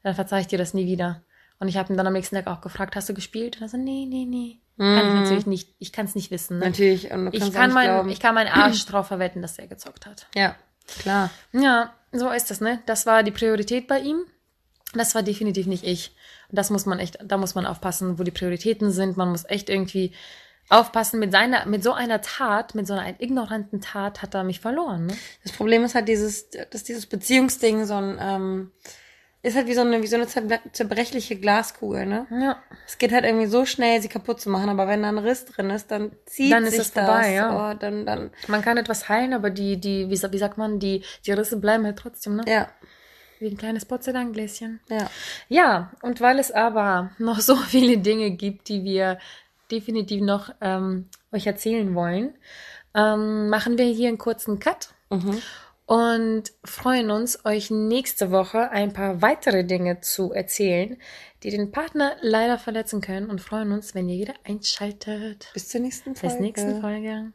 dann verzeih ich dir das nie wieder. Und ich habe ihn dann am nächsten Tag auch gefragt, hast du gespielt? Und er so, nee, nee, nee. Kann ich natürlich nicht, ich kann es nicht wissen. Ne? Natürlich. Und Ich kann, mein, glauben. ich kann meinen Arsch drauf verwetten, dass er gezockt hat. ja, klar. Ja, so ist das, ne? Das war die Priorität bei ihm. Das war definitiv nicht ich. Das muss man echt, da muss man aufpassen, wo die Prioritäten sind. Man muss echt irgendwie aufpassen. Mit seiner, mit so einer Tat, mit so einer ignoranten Tat hat er mich verloren, ne? Das Problem ist halt dieses, dass dieses Beziehungsding so ein, ähm, ist halt wie so eine, wie so eine zerbre- zerbrechliche Glaskugel, ne? Ja. Es geht halt irgendwie so schnell, sie kaputt zu machen, aber wenn da ein Riss drin ist, dann zieht Dann ist sich es vorbei, das. ja. Oh, dann, dann, Man kann etwas heilen, aber die, die, wie, wie sagt man, die, die Risse bleiben halt trotzdem, ne? ja, Wie ein kleines Porzellangläschen. ja. Ja, und weil es aber noch so viele Dinge gibt, die wir definitiv noch ähm, euch erzählen wollen, ähm, machen wir hier einen kurzen Cut Mhm. Und freuen uns, euch nächste Woche ein paar weitere Dinge zu erzählen, die den Partner leider verletzen können und freuen uns, wenn ihr wieder einschaltet. Bis zur nächsten Bis Folge. nächsten Folge.